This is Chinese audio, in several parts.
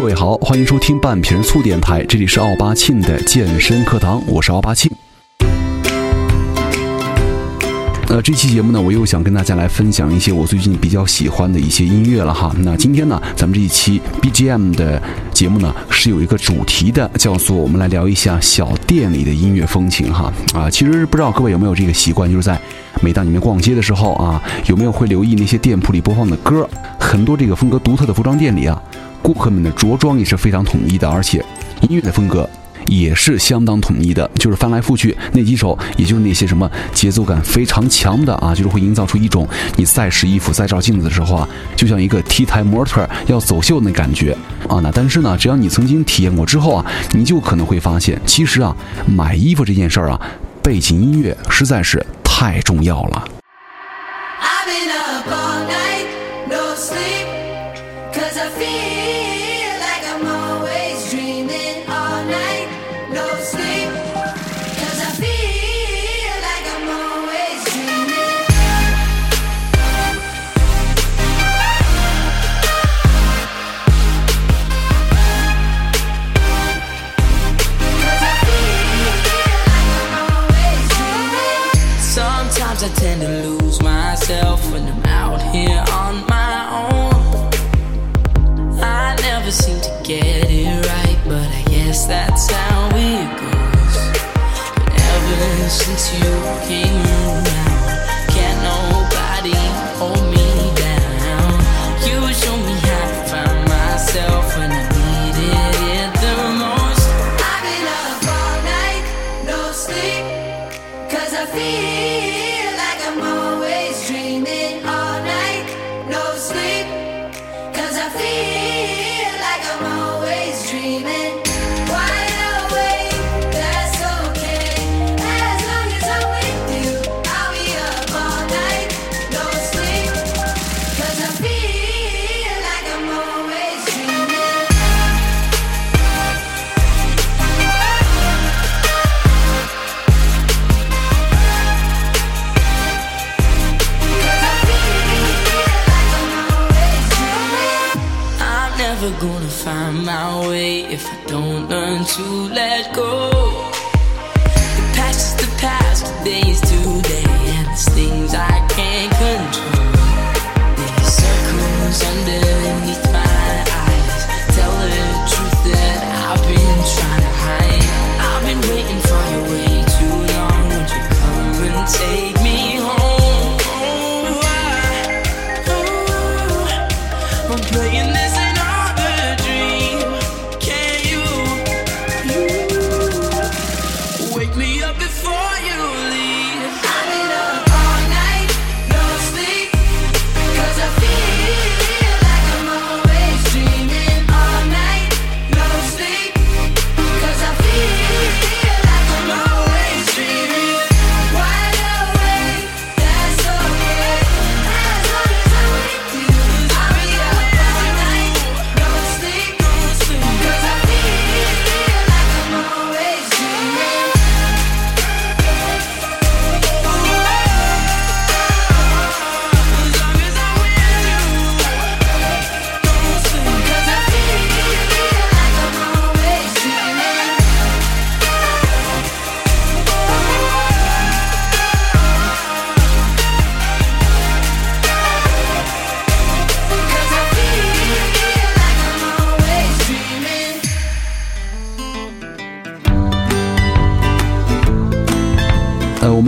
各位好，欢迎收听半瓶醋电台，这里是奥巴庆的健身课堂，我是奥巴庆。呃，这期节目呢，我又想跟大家来分享一些我最近比较喜欢的一些音乐了哈。那今天呢，咱们这一期 BGM 的节目呢，是有一个主题的，叫做我们来聊一下小店里的音乐风情哈。啊，其实不知道各位有没有这个习惯，就是在每当你们逛街的时候啊，有没有会留意那些店铺里播放的歌？很多这个风格独特的服装店里啊，顾客们的着装也是非常统一的，而且音乐的风格。也是相当统一的，就是翻来覆去那几首，也就是那些什么节奏感非常强的啊，就是会营造出一种你再试衣服、再照镜子的时候啊，就像一个 T 台模特要走秀那感觉啊。那但是呢，只要你曾经体验过之后啊，你就可能会发现，其实啊，买衣服这件事儿啊，背景音乐实在是太重要了。feel into you.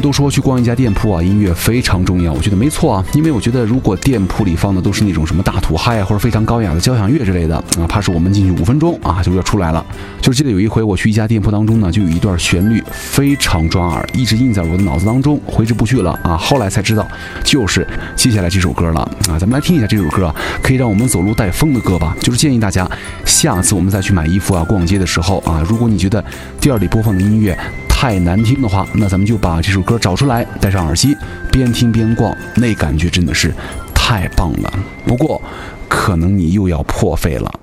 都说去逛一家店铺啊，音乐非常重要，我觉得没错啊。因为我觉得，如果店铺里放的都是那种什么大土嗨啊，或者非常高雅的交响乐之类的啊，怕是我们进去五分钟啊就要出来了。就记得有一回我去一家店铺当中呢，就有一段旋律非常抓耳，一直印在我的脑子当中，挥之不去了啊。后来才知道，就是接下来这首歌了啊。咱们来听一下这首歌啊，可以让我们走路带风的歌吧。就是建议大家，下次我们再去买衣服啊、逛街的时候啊，如果你觉得店里播放的音乐，太难听的话，那咱们就把这首歌找出来，戴上耳机，边听边逛，那感觉真的是太棒了。不过，可能你又要破费了。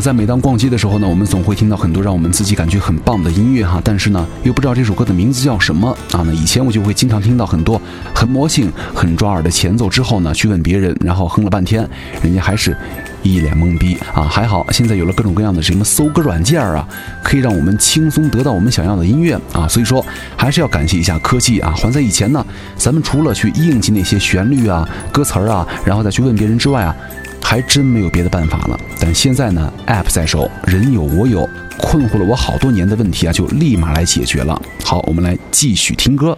在每当逛街的时候呢，我们总会听到很多让我们自己感觉很棒的音乐哈，但是呢，又不知道这首歌的名字叫什么啊。那以前我就会经常听到很多很魔性、很抓耳的前奏之后呢，去问别人，然后哼了半天，人家还是一脸懵逼啊。还好现在有了各种各样的什么搜歌软件啊，可以让我们轻松得到我们想要的音乐啊。所以说，还是要感谢一下科技啊。还在以前呢，咱们除了去应记那些旋律啊、歌词儿啊，然后再去问别人之外啊。还真没有别的办法了，但现在呢，App 在手，人有我有，困惑了我好多年的问题啊，就立马来解决了。好，我们来继续听歌。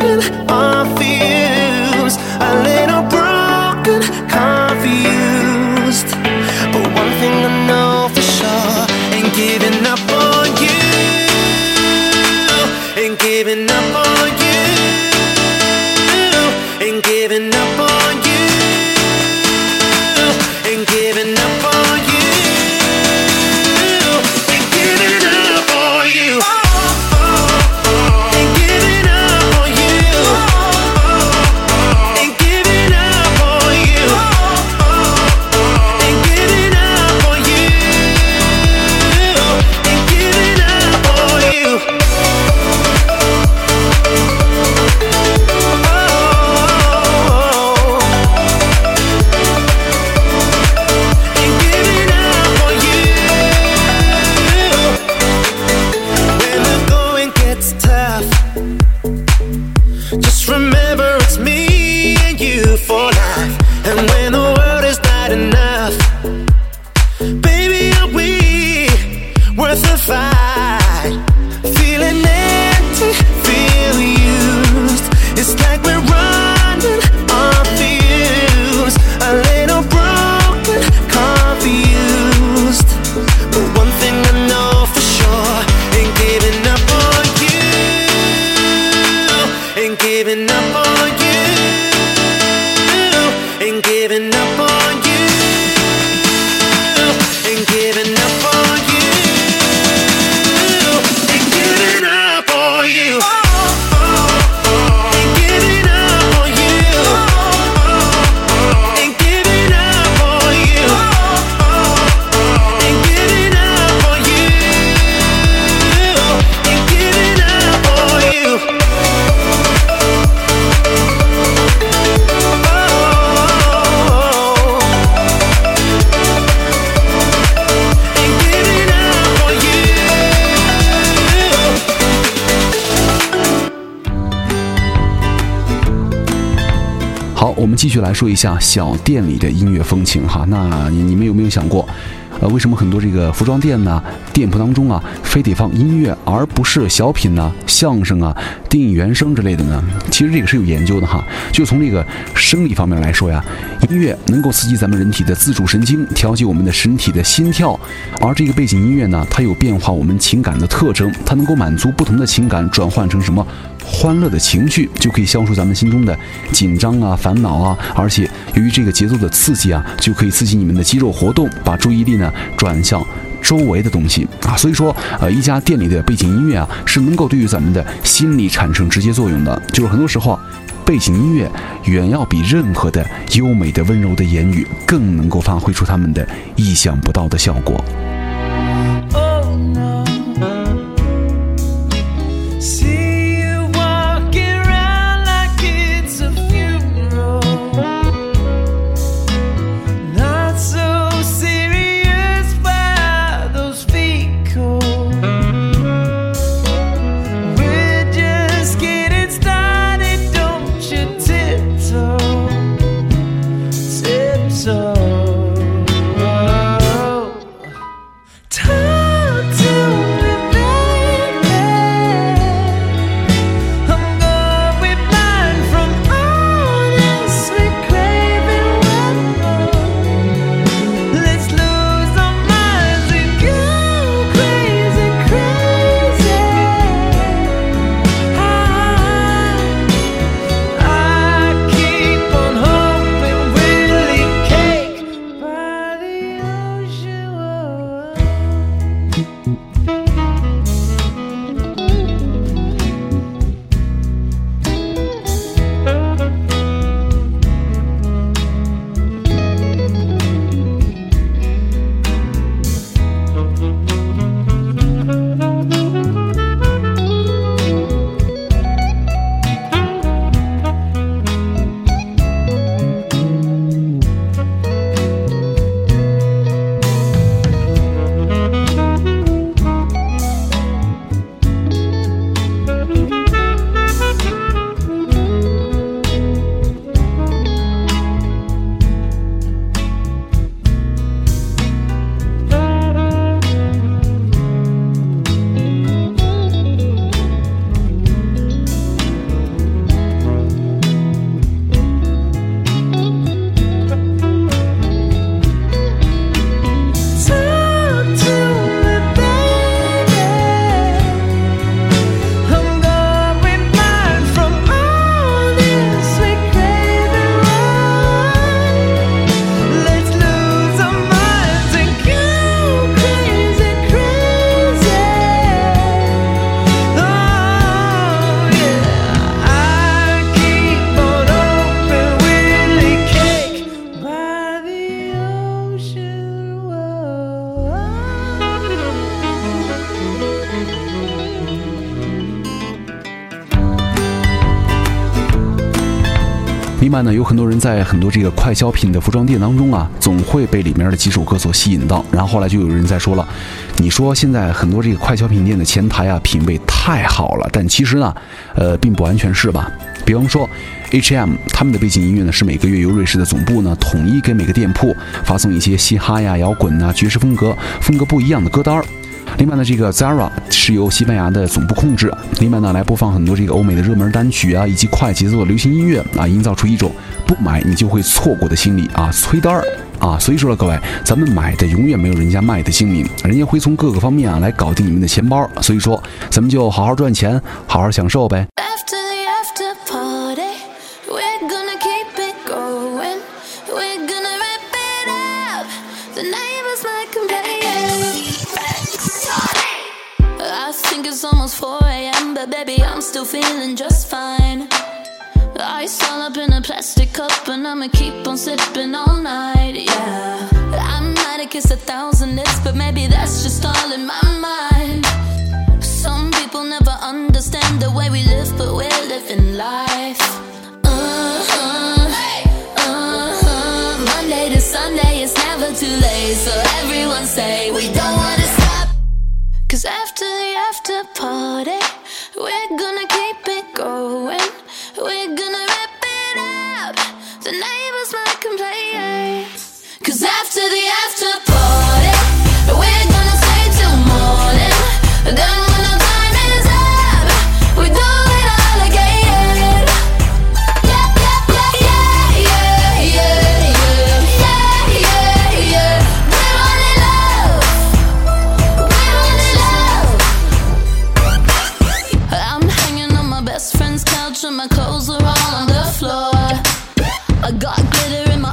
I'm a little broken, confused. But one thing I know for sure: ain't giving up on you, ain't giving up. 我们继续来说一下小店里的音乐风情哈。那你们有没有想过，呃，为什么很多这个服装店呢，店铺当中啊，非得放音乐，而不是小品呢、相声啊、电影原声之类的呢？其实这个是有研究的哈。就从这个生理方面来说呀，音乐能够刺激咱们人体的自主神经，调节我们的身体的心跳，而这个背景音乐呢，它有变化我们情感的特征，它能够满足不同的情感，转换成什么？欢乐的情绪就可以消除咱们心中的紧张啊、烦恼啊，而且由于这个节奏的刺激啊，就可以刺激你们的肌肉活动，把注意力呢转向周围的东西啊。所以说，呃，一家店里的背景音乐啊，是能够对于咱们的心理产生直接作用的。就是很多时候啊，背景音乐远要比任何的优美的、温柔的言语更能够发挥出他们的意想不到的效果。另外呢，有很多人在很多这个快消品的服装店当中啊，总会被里面的几首歌所吸引到，然后后来就有人在说了，你说现在很多这个快消品店的前台啊，品味太好了，但其实呢，呃，并不完全是吧？比方说，H&M 他们的背景音乐呢，是每个月由瑞士的总部呢统一给每个店铺发送一些嘻哈呀、摇滚啊、爵士风格风格不一样的歌单儿。另外呢，这个 Zara 是由西班牙的总部控制。另外呢，来播放很多这个欧美的热门单曲啊，以及快节奏的流行音乐啊，营造出一种不买你就会错过的心理啊，催单儿啊。所以说了，各位，咱们买的永远没有人家卖的精明，人家会从各个方面啊来搞定你们的钱包。所以说，咱们就好好赚钱，好好享受呗。It's almost 4 a.m., but baby, I'm still feeling just fine. Ice all up in a plastic cup, and I'ma keep on sipping all night, yeah. I might have kissed a thousand lips, but maybe that's just all in my the party, we're gonna keep it going. We're gonna wrap it up. The neighbors might complain. Cause after the after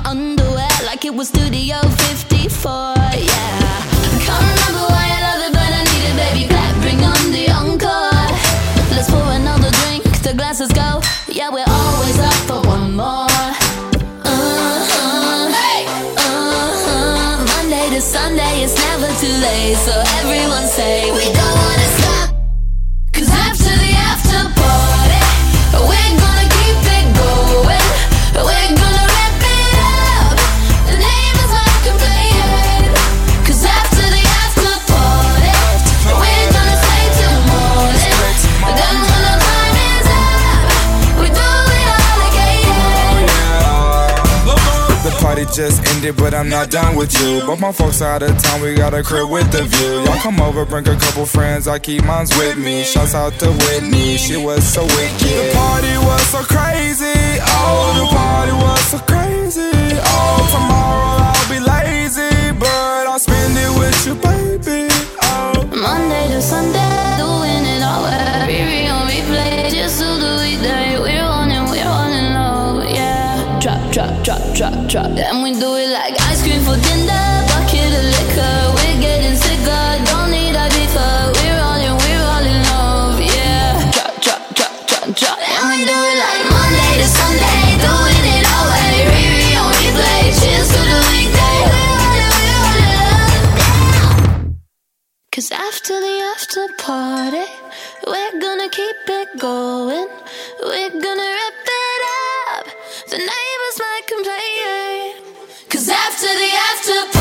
underwear like it was Studio 54, yeah. Can't remember why I love it, but I need it, baby. Black, bring on the encore. Let's pour another drink, the glasses go. Yeah, we're always up for one more. Uh-huh, Hey! uh-huh. Monday to Sunday, it's never too late. So everyone say we don't ended, but I'm not done with you. But my folks out of town, we got a crib with the view. Y'all come over, bring a couple friends, I keep mines with me. Shouts out to Whitney, she was so wicked. The party was so crazy, oh, the party was so crazy. Oh, tomorrow I'll be lazy, but I'll spend it with you, baby. Oh. Monday to Sunday, doing it all. Riri on replay, just to the weekday. We're on it, we're it low, yeah. Drop, drop, drop, drop, drop. And we do Cause after the after party, we're gonna keep it going. We're gonna wrap it up. The neighbors might complain. Cause after the after party,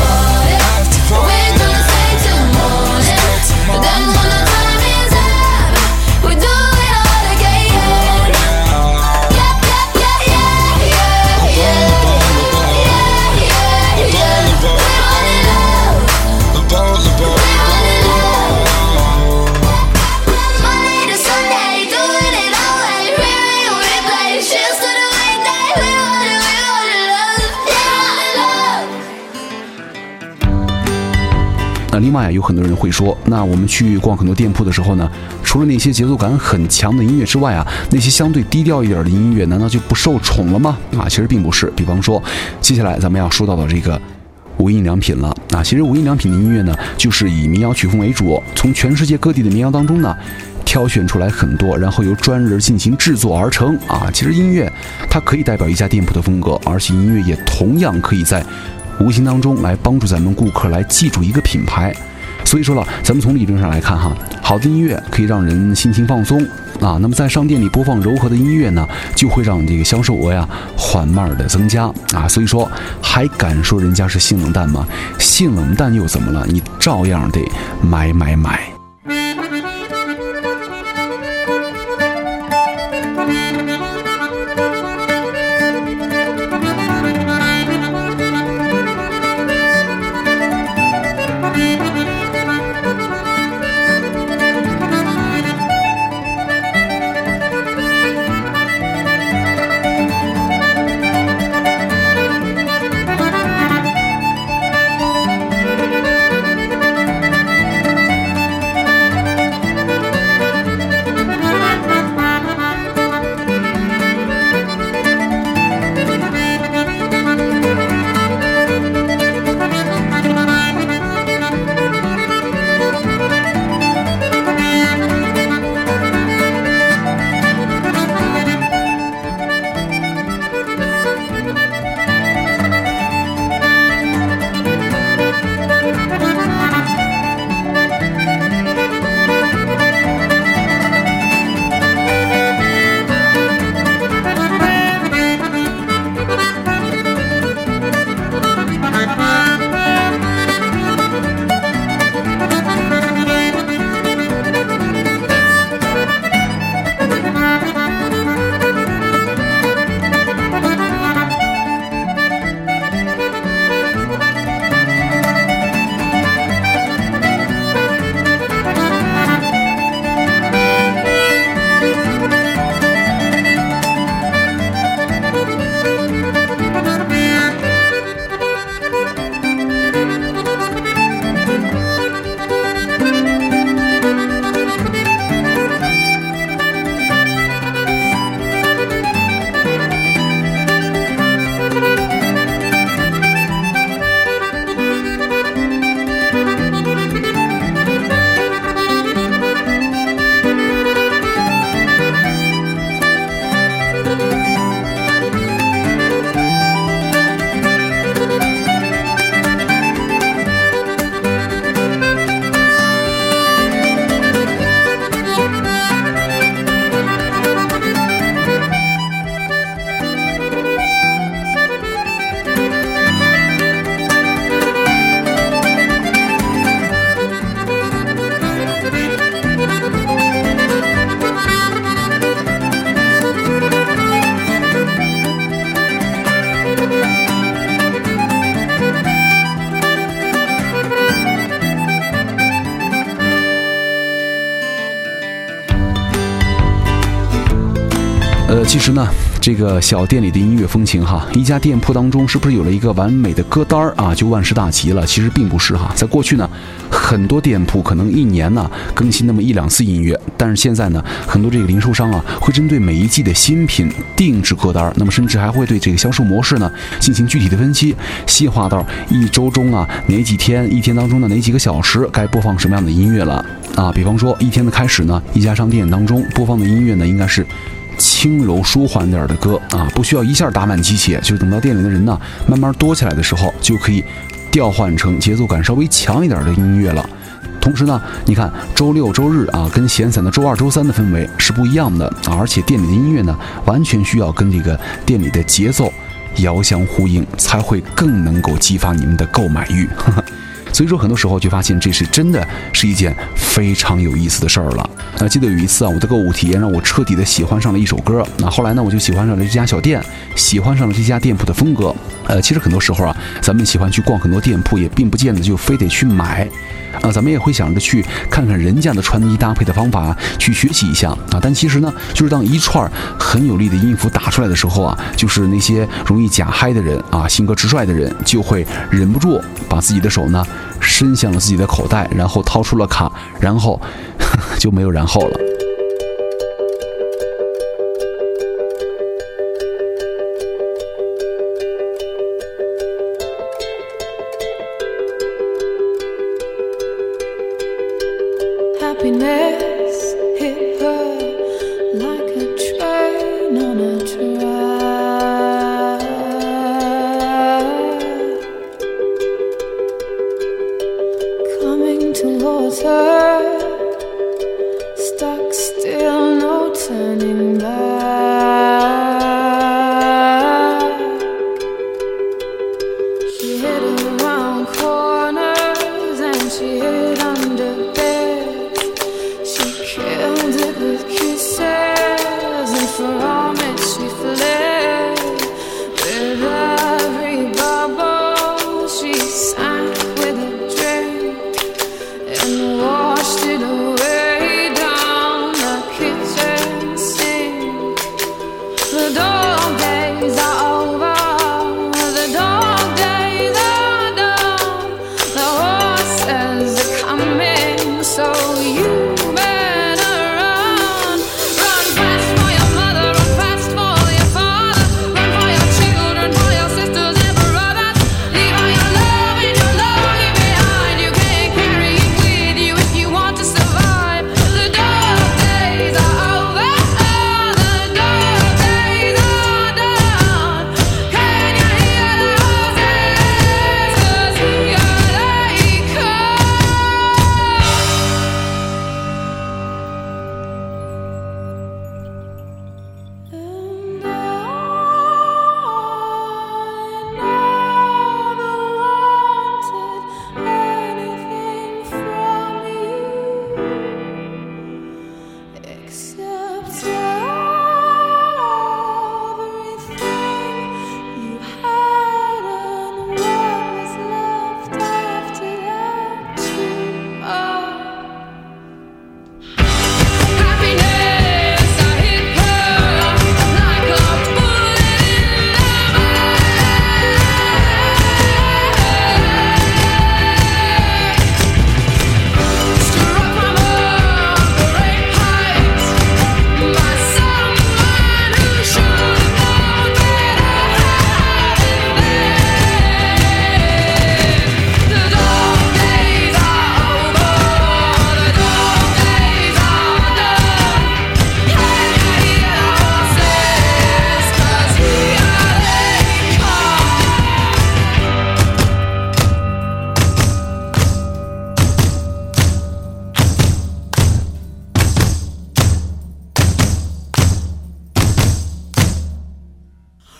那另外啊，有很多人会说，那我们去逛很多店铺的时候呢，除了那些节奏感很强的音乐之外啊，那些相对低调一点的音乐，难道就不受宠了吗？啊，其实并不是。比方说，接下来咱们要说到的这个无印良品了啊，其实无印良品的音乐呢，就是以民谣曲风为主，从全世界各地的民谣当中呢。挑选出来很多，然后由专人进行制作而成啊！其实音乐它可以代表一家店铺的风格，而且音乐也同样可以在无形当中来帮助咱们顾客来记住一个品牌。所以说了，咱们从理论上来看哈，好的音乐可以让人心情放松，啊。那么在商店里播放柔和的音乐呢，就会让这个销售额呀缓慢的增加啊。所以说，还敢说人家是性冷淡吗？性冷淡又怎么了？你照样得买买买。其实呢，这个小店里的音乐风情哈，一家店铺当中是不是有了一个完美的歌单儿啊，就万事大吉了？其实并不是哈，在过去呢，很多店铺可能一年呢更新那么一两次音乐，但是现在呢，很多这个零售商啊会针对每一季的新品定制歌单儿，那么甚至还会对这个销售模式呢进行具体的分析，细化到一周中啊哪几天，一天当中的哪几个小时该播放什么样的音乐了啊？比方说一天的开始呢，一家商店当中播放的音乐呢应该是。轻柔舒缓点的歌啊，不需要一下打满鸡血，就等到店里的人呢慢慢多起来的时候，就可以调换成节奏感稍微强一点的音乐了。同时呢，你看周六周日啊，跟闲散的周二周三的氛围是不一样的啊，而且店里的音乐呢，完全需要跟这个店里的节奏遥相呼应，才会更能够激发你们的购买欲。所以说，很多时候就发现这是真的是一件非常有意思的事儿了。那记得有一次啊，我的购物体验让我彻底的喜欢上了一首歌。那后来呢，我就喜欢上了这家小店，喜欢上了这家店铺的风格。呃，其实很多时候啊，咱们喜欢去逛很多店铺，也并不见得就非得去买。啊，咱们也会想着去看看人家的穿衣搭配的方法，去学习一下啊。但其实呢，就是当一串很有力的音符打出来的时候啊，就是那些容易假嗨的人啊，性格直率的人，就会忍不住把自己的手呢伸向了自己的口袋，然后掏出了卡，然后 就没有然后了。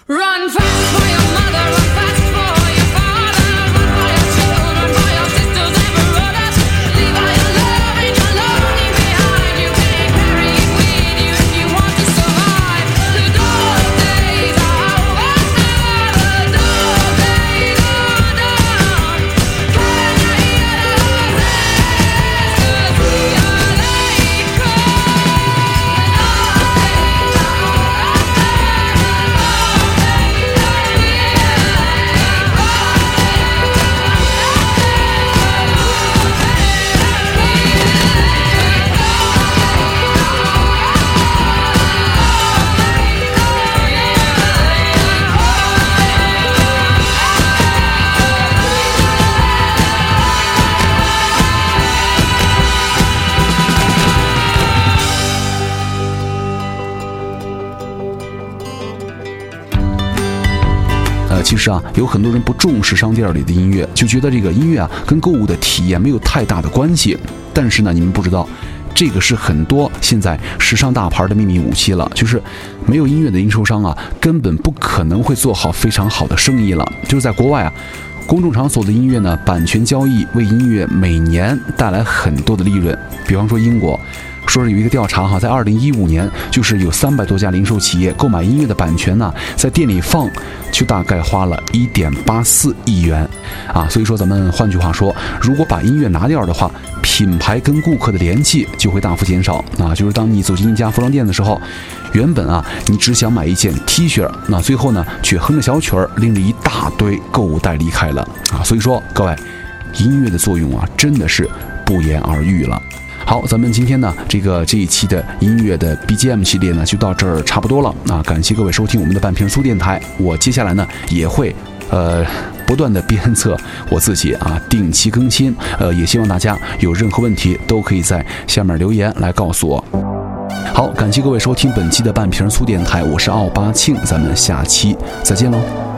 Run fast 呃，其实啊，有很多人不重视商店里的音乐，就觉得这个音乐啊跟购物的体验没有太大的关系。但是呢，你们不知道，这个是很多现在时尚大牌的秘密武器了。就是没有音乐的零售商啊，根本不可能会做好非常好的生意了。就是在国外啊。公众场所的音乐呢，版权交易为音乐每年带来很多的利润。比方说英国，说是有一个调查哈，在二零一五年，就是有三百多家零售企业购买音乐的版权呢，在店里放，就大概花了一点八四亿元，啊，所以说咱们换句话说，如果把音乐拿掉的话，品牌跟顾客的联系就会大幅减少啊。就是当你走进一家服装店的时候，原本啊你只想买一件 T 恤，那最后呢却哼着小曲儿，拎着一大堆购物袋离开了啊。所以说各位，音乐的作用啊真的是不言而喻了。好，咱们今天呢，这个这一期的音乐的 BGM 系列呢，就到这儿差不多了。啊，感谢各位收听我们的半瓶醋电台。我接下来呢，也会呃不断的鞭策我自己啊，定期更新。呃，也希望大家有任何问题都可以在下面留言来告诉我。好，感谢各位收听本期的半瓶醋电台，我是奥巴庆，咱们下期再见喽。